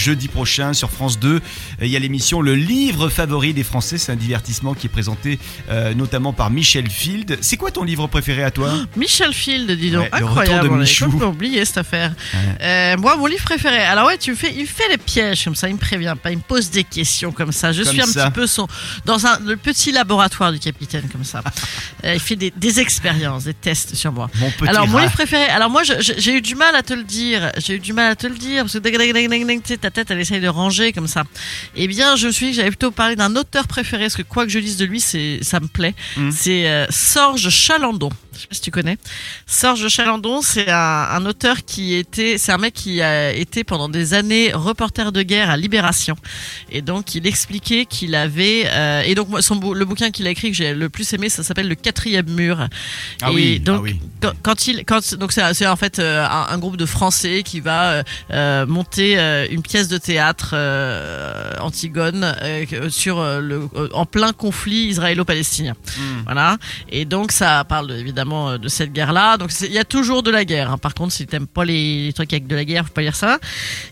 Jeudi prochain sur France 2, euh, il y a l'émission Le livre favori des Français. C'est un divertissement qui est présenté euh, notamment par Michel Field. C'est quoi ton livre préféré à toi? Michel Field, dis donc, Ouais, le incroyable. retour de on avait oublié cette affaire. Euh, moi, mon livre préféré. Alors ouais, tu me fais, il me fait les pièges comme ça. Il me prévient pas, il me pose des questions comme ça. Je Comme suis un ça. petit peu son dans un le petit laboratoire du capitaine comme ça. Euh, il fait des, des expériences, des tests sur moi. Mon petit Alors mon livre préféré. Alors moi, j'ai eu du mal à te le dire. J'ai eu du mal à te le dire parce que tête, elle essaye de ranger comme ça. Eh bien, je me suis j'allais plutôt parler d'un auteur préféré parce que quoi que je lise de lui, c'est ça me plaît. Mm. C'est euh, Sorge Chalandon. Je sais pas si tu connais. Sorge Chalandon, c'est un, un auteur qui était, c'est un mec qui a été pendant des années reporter de guerre à Libération. Et donc, il expliquait qu'il avait, euh, et donc, son, le bouquin qu'il a écrit que j'ai le plus aimé, ça s'appelle Le quatrième mur. Ah et oui, donc, ah oui. quand, quand il, quand, donc c'est, en fait euh, un, un groupe de Français qui va euh, monter une pièce de théâtre Antigone sur le, en plein conflit israélo-palestinien. Hmm. Voilà. Et donc ça parle évidemment euh, de cette guerre-là. Donc il y a toujours de la guerre. hein. Par contre, si t'aimes pas les, trucs avec de la guerre, faut pas lire ça.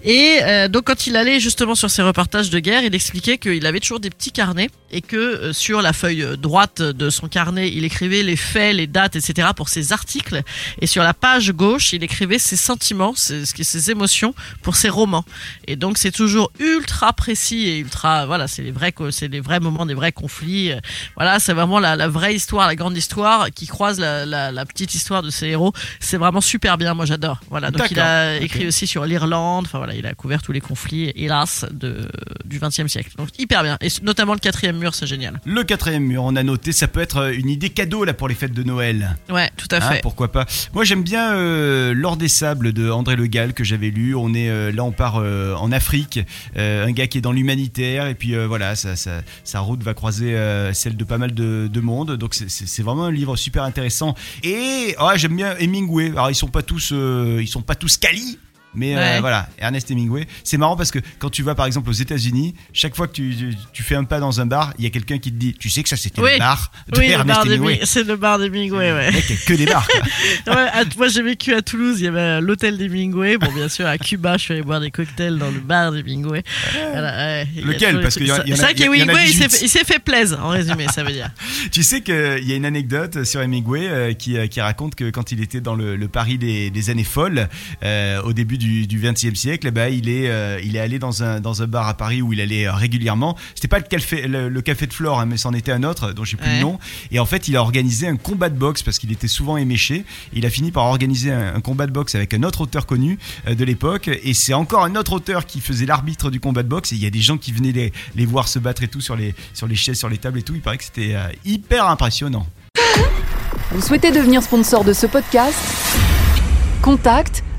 Et euh, donc quand il allait justement sur ses reportages de guerre, il expliquait qu'il avait toujours des petits carnets et que euh, sur la feuille droite de son carnet, il écrivait les faits, les dates, etc. pour ses articles. Et sur la page gauche, il écrivait ses sentiments, ses, émotions pour ses romans. Et donc c'est toujours ultra précis et ultra voilà, c'est les vrais c'est les vrais moments des vrais conflits. Voilà, c'est vraiment la, la vraie histoire, la grande histoire qui croise la, la, la petite histoire de ses héros. C'est vraiment super bien, moi j'adore. Voilà, donc il a écrit aussi sur l'Irlande. Enfin voilà, il a couvert tous les conflits hélas de du XXe siècle. Donc hyper bien et notamment le quatrième mur, c'est génial. Le quatrième mur, on a noté, ça peut être euh, une idée cadeau là pour les fêtes de Noël. Ouais, tout à Hein, fait. pourquoi pas Moi j'aime bien euh, L'Or des Sables de André Le Gall que j'avais lu. On est euh, là, on part euh, en Afrique. Un gars qui est dans l'humanitaire et puis voilà, sa route va croiser celle de pas mal de, de monde. Donc c'est vraiment un livre super intéressant. Et ah, j'aime bien Hemingway. Alors ils sont pas tous, euh, ils sont pas tous quali. Mais euh, voilà, Ernest Hemingway. C'est marrant parce que quand tu vas par exemple aux États-Unis, chaque fois que tu, tu- tu fais un pas dans un bar, il y a quelqu'un qui te dit Tu sais que ça c'était Oui. le bar de Oui, Ernest bar Hemingway. C'est le bar d'Hemingway, ouais. Mec, il y a que des bars. quoi. Ouais, à- moi j'ai vécu à Toulouse, il y avait l'hôtel d'Hemingway. Bon, bien sûr, à Cuba, je suis allé boire des cocktails dans le bar d'Hemingway. Voilà, ouais, Lequel? Parce qu'il y en a- C'est vrai qu'Hemingway, il 18. s'est fait- plaisir, en résumé, ça veut dire. Tu sais qu'il y a une anecdote sur Hemingway euh, qui, euh, qui raconte que quand il était dans le, le Paris des, des années folles, euh, au début du, du 20e siècle, eh ben, il, est, euh, il est allé dans un, dans un bar à Paris où il allait euh, régulièrement. C'était pas le café, le, le café de Flore, hein, mais c'en était un autre dont j'ai plus Ouais. le nom. Et en fait, il a organisé un combat de boxe parce qu'il était souvent éméché. Il a fini par organiser un, un combat de boxe avec un autre auteur connu euh, de l'époque. Et c'est encore un autre auteur qui faisait l'arbitre du combat de boxe. Et il y a des gens qui venaient les, les voir se battre et tout sur les, sur les chaises, sur les tables et tout. Il paraît que c'était euh, hyper impressionnant. Vous souhaitez devenir sponsor de ce podcast? Contact